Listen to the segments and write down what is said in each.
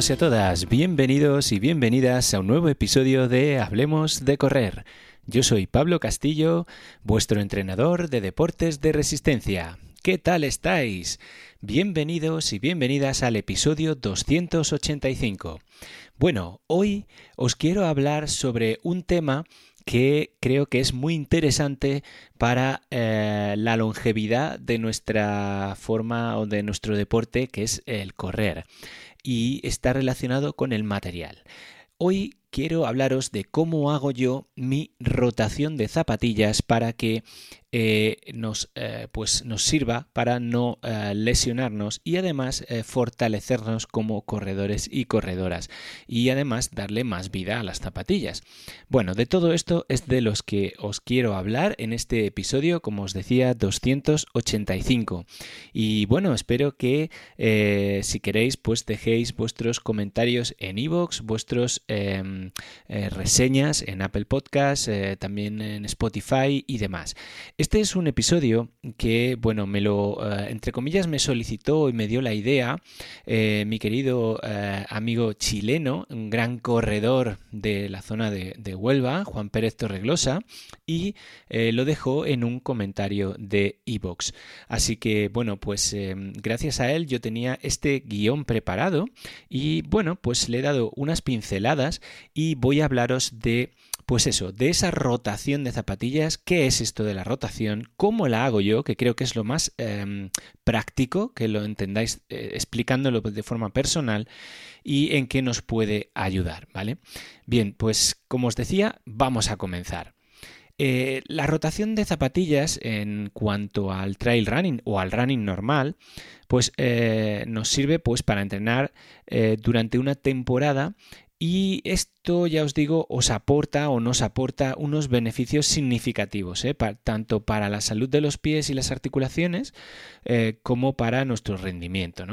Todos y a todas, bienvenidos y bienvenidas a un nuevo episodio de Hablemos de Correr. Yo soy Pablo Castillo, vuestro entrenador de deportes de resistencia. ¿Qué tal estáis? Bienvenidos y bienvenidas al episodio 285. Bueno, hoy os quiero hablar sobre un tema que creo que es muy interesante para eh, la longevidad de nuestra forma o de nuestro deporte, que es el correr, y está relacionado con el material. Hoy quiero hablaros de cómo hago yo mi rotación de zapatillas para que eh, nos, eh, pues nos sirva para no eh, lesionarnos y además fortalecernos como corredores y corredoras y además darle más vida a las zapatillas. Bueno, de todo esto es de los que os quiero hablar en este episodio, como os decía, 285. Y bueno, espero que si queréis pues dejéis vuestros comentarios en iVoox, vuestros em, reseñas en Apple Podcasts, también en Spotify y demás. Este es un episodio que, bueno, me lo, eh, entre comillas, me solicitó y me dio la idea eh, mi querido eh, amigo chileno, gran corredor de la zona de, Huelva, Juan Pérez Torreglosa, y lo dejó en un comentario de Evox. Así que, bueno, pues gracias a él yo tenía este guion preparado y, bueno, pues le he dado unas pinceladas y voy a hablaros de pues eso, de esa rotación de zapatillas, ¿qué es esto de la rotación? ¿Cómo la hago yo? Que creo que es lo más em, práctico, que lo entendáis eh, explicándolo de forma personal y en qué nos puede ayudar, ¿vale? Bien, pues como os decía, vamos a comenzar. Eh, la rotación de zapatillas en cuanto al trail running o al running normal, pues eh, nos sirve pues para entrenar durante una temporada y esto, ya os digo, os aporta o nos aporta unos beneficios significativos, ¿eh? tanto para la salud de los pies y las articulaciones eh, como para nuestro rendimiento.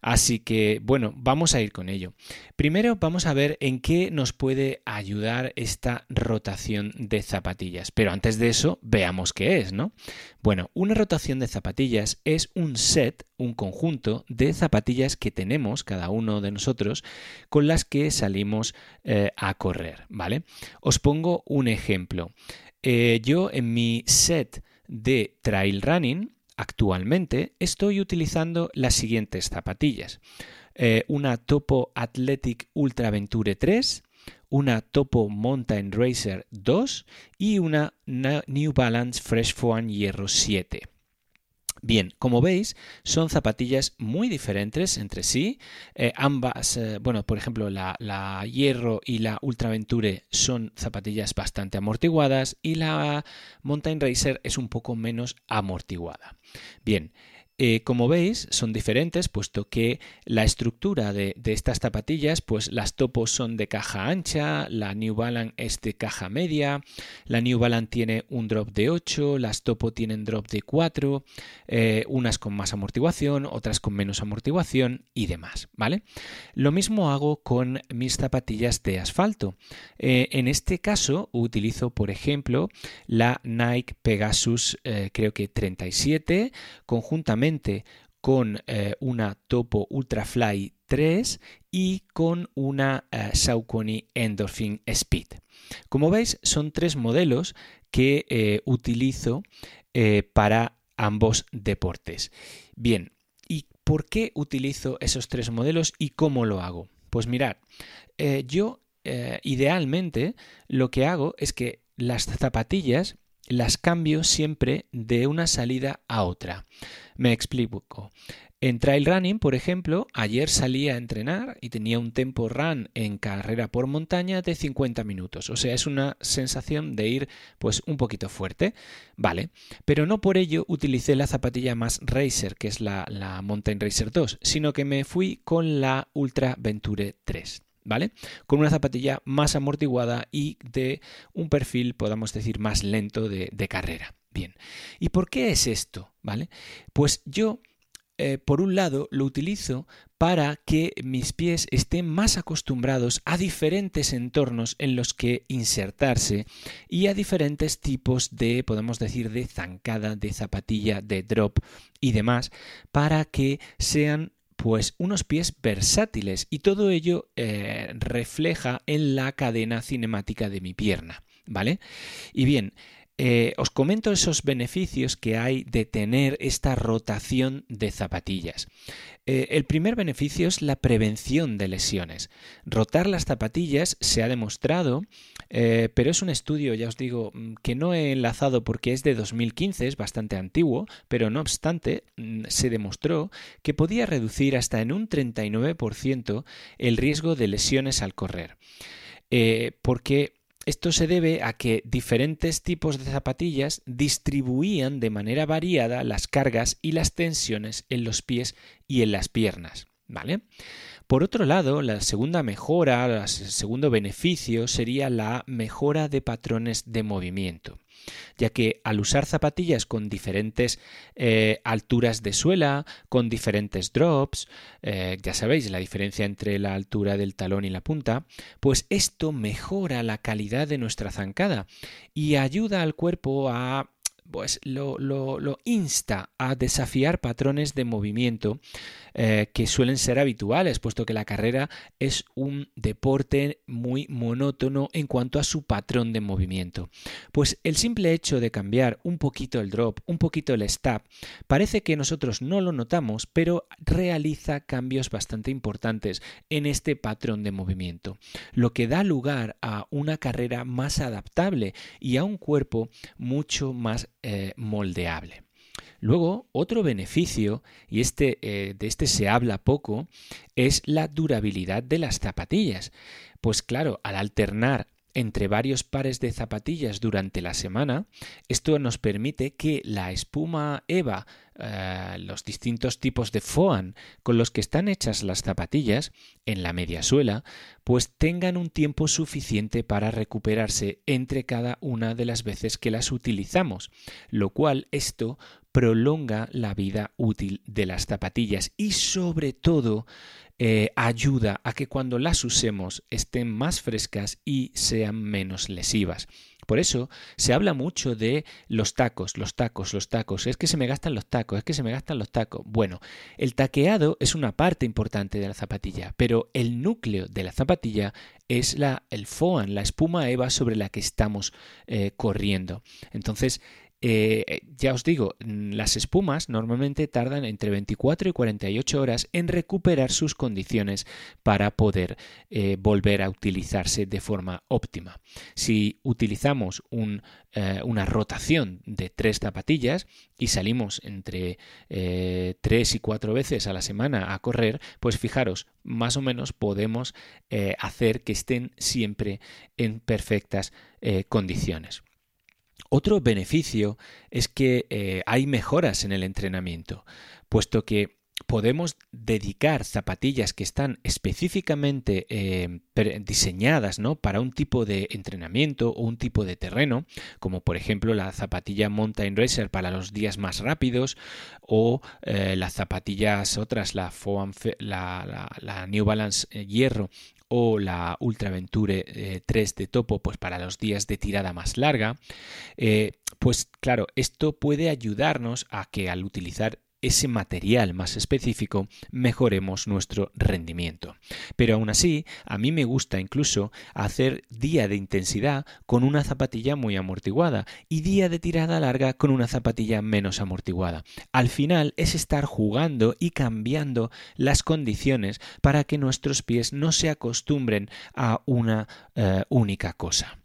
Así que, bueno, vamos a ir con ello. Primero vamos a ver en qué nos puede ayudar esta rotación de zapatillas. Pero antes de eso, veamos qué es, ¿no? Bueno, una rotación de zapatillas es un set, un conjunto de zapatillas que tenemos cada uno de nosotros con las que salimos eh, a correr, ¿vale? Os pongo un ejemplo. Eh, yo en mi set de trail running Actualmente estoy utilizando las siguientes zapatillas. Eh, una Topo Athletic Ultra Venture 3, una Topo Mountain Racer 2 y una New Balance Fresh Foam Hierro 7. Bien, como veis, son zapatillas muy diferentes entre sí. Eh, ambas, eh, bueno, por ejemplo, la, la, Hierro y la Ultraventure son zapatillas bastante amortiguadas y la Mountain Racer es un poco menos amortiguada. Bien, eh, como veis, son diferentes, puesto que la estructura de, estas zapatillas, pues las topos son de caja ancha, la New Balance es de caja media, la New Balance tiene un drop de 8, las topo tienen drop de 4, eh, unas con más amortiguación, otras con menos amortiguación y demás, ¿vale? Lo mismo hago con mis zapatillas de asfalto. Eh, en este caso utilizo, por ejemplo, la Nike Pegasus, creo que 37, conjuntamente con eh, una Topo Ultrafly 3 y con una eh, Saucony Endorphin Speed. Como veis, son tres modelos que eh, utilizo para ambos deportes. Bien, ¿y por qué utilizo esos tres modelos y cómo lo hago? Pues mirad, yo idealmente lo que hago es que las zapatillas las cambio siempre de una salida a otra. Me explico. En trail running, por ejemplo, ayer salí a entrenar y tenía un tempo run en carrera por montaña de 50 minutos. O sea, es una sensación de ir pues un poquito fuerte. Vale. Pero no por ello utilicé la zapatilla más Racer, que es la, la Mountain Racer 2, sino que me fui con la Ultra Venture 3. ¿Vale? Con una zapatilla más amortiguada y de un perfil, podamos decir, más lento de, carrera. Bien. ¿Y por qué es esto? ¿Vale? Pues yo eh, por un lado, lo utilizo para que mis pies estén más acostumbrados a diferentes entornos en los que insertarse y a diferentes tipos de, podemos decir, de zancada, de zapatilla, de drop y demás, para que sean pues unos pies versátiles y todo ello eh, refleja en la cadena cinemática de mi pierna, ¿vale? Y bien, eh, os comento esos beneficios que hay de tener esta rotación de zapatillas. Eh, el primer beneficio es la prevención de lesiones. Rotar las zapatillas se ha demostrado, eh, pero es un estudio, ya os digo, mm, que no he enlazado porque es de 2015, es bastante antiguo, pero no obstante mm, se demostró que podía reducir hasta en un 39% el riesgo de lesiones al correr. porque esto se debe a que diferentes tipos de zapatillas distribuían de manera variada las cargas y las tensiones en los pies y en las piernas. ¿Vale? Por otro lado, la segunda mejora, el segundo beneficio sería la mejora de patrones de movimiento ya que al usar zapatillas con diferentes eh, alturas de suela, con diferentes drops, eh, ya sabéis la diferencia entre la altura del talón y la punta, pues esto mejora la calidad de nuestra zancada y ayuda al cuerpo a pues lo, lo, insta a desafiar patrones de movimiento eh, que suelen ser habituales, puesto que la carrera es un deporte muy monótono en cuanto a su patrón de movimiento. Pues el simple hecho de cambiar un poquito el drop, un poquito el step, parece que nosotros no lo notamos, pero realiza cambios bastante importantes en este patrón de movimiento, lo que da lugar a una carrera más adaptable y a un cuerpo mucho más eh, moldeable. Luego, otro beneficio, y este, eh, de este se habla poco, es la durabilidad de las zapatillas. Pues claro, al alternar entre varios pares de zapatillas durante la semana, esto nos permite que la espuma EVA, eh, los distintos tipos de FOAN con los que están hechas las zapatillas en la media suela, pues tengan un tiempo suficiente para recuperarse entre cada una de las veces que las utilizamos, lo cual esto prolonga la vida útil de las zapatillas y sobre todo eh, ayuda a que cuando las usemos estén más frescas y sean menos lesivas. Por eso se habla mucho de los tacos, los tacos, los tacos. Es que se me gastan los tacos, es que se me gastan los tacos. Bueno, el taqueado es una parte importante de la zapatilla, pero el núcleo de la zapatilla es la, el foam, la espuma eva sobre la que estamos eh, corriendo. Entonces, eh, ya os digo, mm, las espumas normalmente tardan entre 24 y 48 horas en recuperar sus condiciones para poder eh, volver a utilizarse de forma óptima. Si utilizamos eh, una rotación de tres zapatillas y salimos entre tres y cuatro veces a la semana a correr, pues fijaros, más o menos podemos hacer que estén siempre en perfectas condiciones. Otro beneficio es que eh, hay mejoras en el entrenamiento, puesto que podemos dedicar zapatillas que están específicamente eh, diseñadas ¿no? para un tipo de entrenamiento o un tipo de terreno, como por ejemplo la zapatilla Mountain Racer para los días más rápidos o eh, las zapatillas otras, la, la, la New Balance Hierro o la Ultraventure 3 eh, de topo pues para los días de tirada más larga, eh, pues claro, esto puede ayudarnos a que al utilizar ese material más específico mejoremos nuestro rendimiento. Pero aún así, a mí me gusta incluso hacer día de intensidad con una zapatilla muy amortiguada y día de tirada larga con una zapatilla menos amortiguada. Al final es estar jugando y cambiando las condiciones para que nuestros pies no se acostumbren a una eh, única cosa.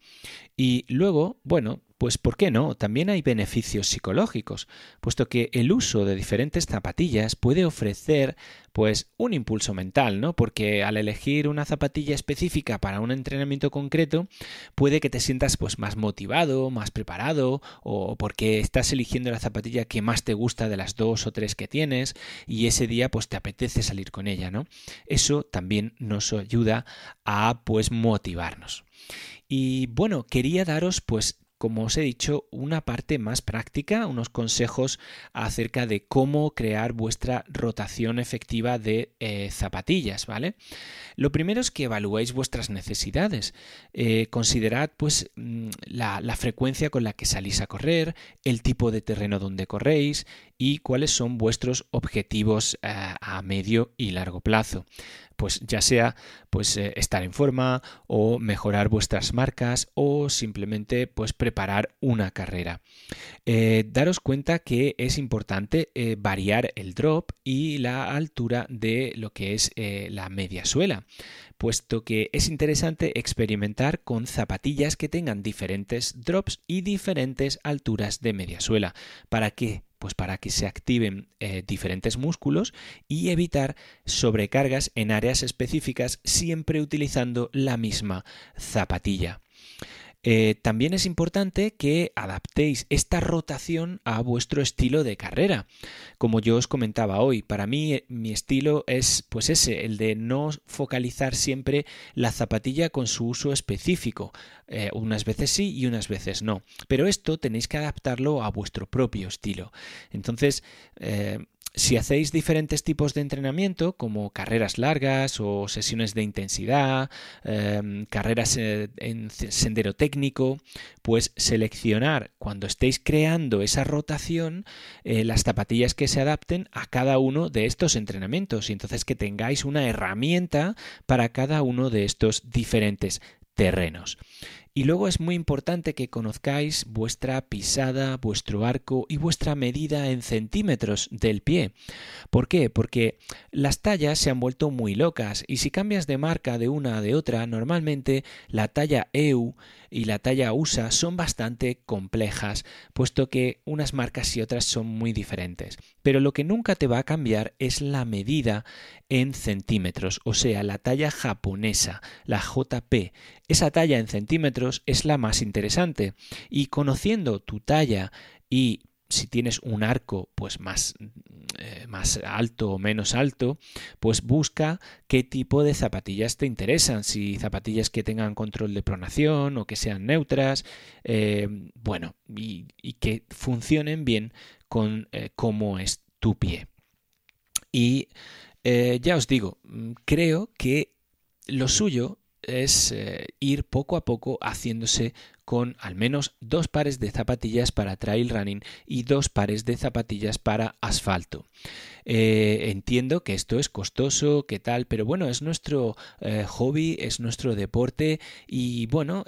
Y luego, bueno, pues ¿por qué no? También hay beneficios psicológicos, puesto que el uso de diferentes zapatillas puede ofrecer pues un impulso mental, ¿no? Porque al elegir una zapatilla específica para un entrenamiento concreto, puede que te sientas pues más motivado, más preparado o porque estás eligiendo la zapatilla que más te gusta de las dos o tres que tienes y ese día pues te apetece salir con ella, ¿no? Eso también nos ayuda a pues motivarnos. Y bueno, quería daros pues como os he dicho, una parte más práctica, unos consejos acerca de cómo crear vuestra rotación efectiva de eh, zapatillas, ¿vale? Lo primero es que evaluéis vuestras necesidades. Eh, considerad pues mm, la, frecuencia con la que salís a correr, el tipo de terreno donde corréis y cuáles son vuestros objetivos eh, a medio y largo plazo pues ya sea pues eh, estar en forma o mejorar vuestras marcas o simplemente pues preparar una carrera. daros cuenta que es importante variar el drop y la altura de lo que es la media suela puesto que es interesante experimentar con zapatillas que tengan diferentes drops y diferentes alturas de media suela. ¿Para qué? Pues para que se activen eh, diferentes músculos y evitar sobrecargas en áreas específicas siempre utilizando la misma zapatilla. Eh, también es importante que adaptéis esta rotación a vuestro estilo de carrera. Como yo os comentaba hoy, para mí eh, mi estilo es pues ese, el de no focalizar siempre la zapatilla con su uso específico. Eh, unas veces sí y unas veces no. Pero esto tenéis que adaptarlo a vuestro propio estilo. Entonces, si hacéis diferentes tipos de entrenamiento, como carreras largas o sesiones de intensidad, em, carreras eh, en sendero técnico, pues seleccionar cuando estéis creando esa rotación eh, las zapatillas que se adapten a cada uno de estos entrenamientos y entonces que tengáis una herramienta para cada uno de estos diferentes terrenos. Y luego es muy importante que conozcáis vuestra pisada, vuestro arco y vuestra medida en centímetros del pie. ¿Por qué? Porque las tallas se han vuelto muy locas y si cambias de marca de una a de otra, normalmente la talla EU y la talla USA son bastante complejas, puesto que unas marcas y otras son muy diferentes. Pero lo que nunca te va a cambiar es la medida en centímetros, o sea, la talla japonesa, la JP. Esa talla en centímetros es la más interesante y conociendo tu talla y si tienes un arco pues más, eh, más alto o menos alto, pues busca qué tipo de zapatillas te interesan, si zapatillas que tengan control de pronación o que sean neutras, eh, bueno, y, que funcionen bien con eh, cómo es tu pie. Y ya os digo, creo que lo suyo es eh, ir poco a poco haciéndose con al menos dos pares de zapatillas para trail running y dos pares de zapatillas para asfalto. Eh, entiendo que esto es costoso, que tal, pero bueno, es nuestro eh, hobby, es nuestro deporte y bueno,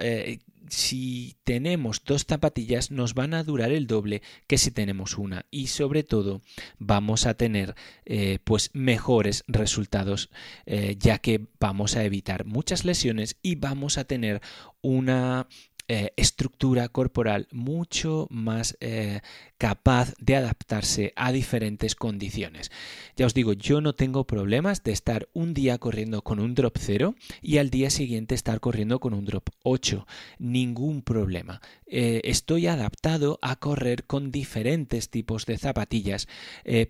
si tenemos dos zapatillas nos van a durar el doble que si tenemos una. Y sobre todo vamos a tener eh, pues mejores resultados eh, ya que vamos a evitar muchas lesiones y vamos a tener una eh, estructura corporal mucho más eh, capaz de adaptarse a diferentes condiciones. Ya os digo, yo no tengo problemas de estar un día corriendo con un drop 0 y al día siguiente estar corriendo con un drop 8. Ningún problema. Eh, estoy adaptado a correr con diferentes tipos de zapatillas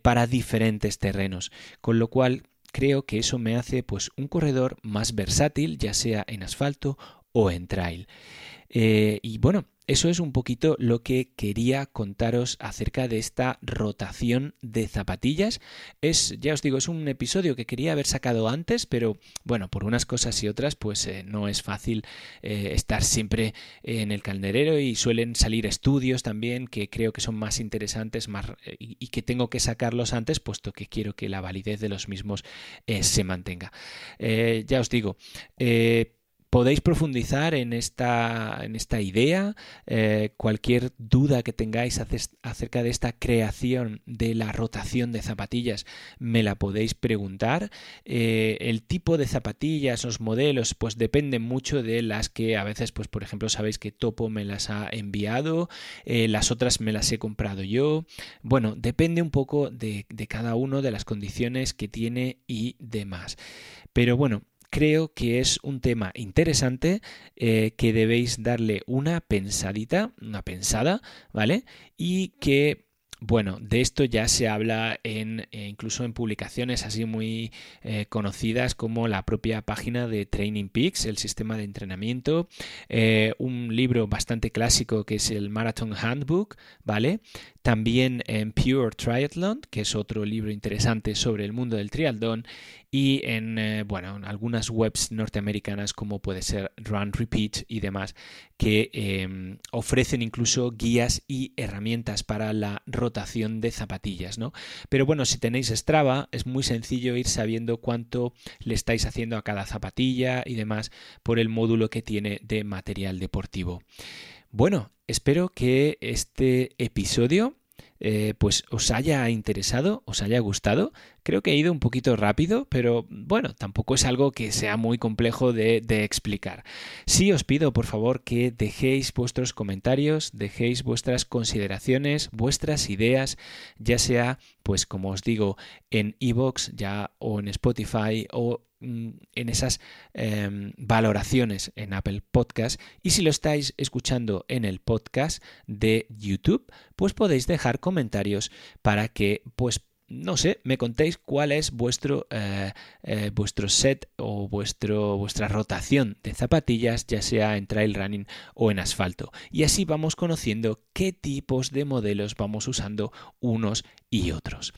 para diferentes terrenos, con lo cual creo que eso me hace pues un corredor más versátil, ya sea en asfalto o en trail. Eh, y bueno, eso es un poquito lo que quería contaros acerca de esta rotación de zapatillas. Es, ya os digo, es un episodio que quería haber sacado antes, pero bueno, por unas cosas y otras, pues eh, no es fácil eh, estar siempre en el calderero y suelen salir estudios también que creo que son más interesantes más, y, y, que tengo que sacarlos antes, puesto que quiero que la validez de los mismos se mantenga. ya os digo, podéis profundizar en esta, en esta idea, eh, cualquier duda que tengáis acerca de esta creación de la rotación de zapatillas, me la podéis preguntar. Eh, el tipo de zapatillas, los modelos, pues dependen mucho de las que a veces, pues por ejemplo, sabéis que Topo me las ha enviado, eh, las otras me las he comprado yo. Bueno, depende un poco de, de cada uno, de las condiciones que tiene y demás. Pero bueno, creo que es un tema interesante eh, que debéis darle una pensadita, una pensada, ¿vale? Y que bueno, de esto ya se habla en, eh, incluso en publicaciones así muy eh, conocidas como la propia página de Training Peaks, el sistema de entrenamiento, eh, un libro bastante clásico que es el Marathon Handbook, ¿vale? También en Pure Triathlon, que es otro libro interesante sobre el mundo del triatlón, y en, bueno, en algunas webs norteamericanas como puede ser Run Repeat y demás, que em, ofrecen incluso guías y herramientas para la rotación de zapatillas, ¿no? Pero bueno, si tenéis Strava, es muy sencillo ir sabiendo cuánto le estáis haciendo a cada zapatilla y demás por el módulo que tiene de material deportivo. Bueno, espero que este episodio eh, pues os haya interesado, os haya gustado. Creo que he ido un poquito rápido, pero bueno, tampoco es algo que sea muy complejo de, explicar. Sí os pido, por favor, que dejéis vuestros comentarios, dejéis vuestras consideraciones, vuestras ideas, ya sea, pues como os digo, en iVoox ya o en Spotify o en esas em, valoraciones en Apple Podcast y si lo estáis escuchando en el podcast de YouTube pues podéis dejar comentarios para que pues no sé, me contéis cuál es vuestro, eh, eh, vuestro set o vuestro, vuestra rotación de zapatillas, ya sea en trail running o en asfalto. Y así vamos conociendo qué tipos de modelos vamos usando unos y otros.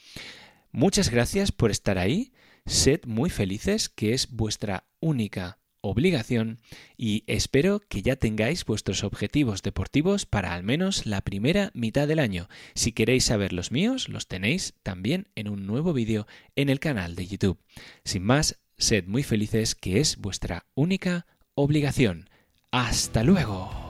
Muchas gracias por estar ahí. Sed muy felices, que es vuestra única obligación, y espero que ya tengáis vuestros objetivos deportivos para al menos la primera mitad del año. Si queréis saber los míos, los tenéis también en un nuevo vídeo en el canal de YouTube. Sin más, sed muy felices, que es vuestra única obligación. Hasta luego.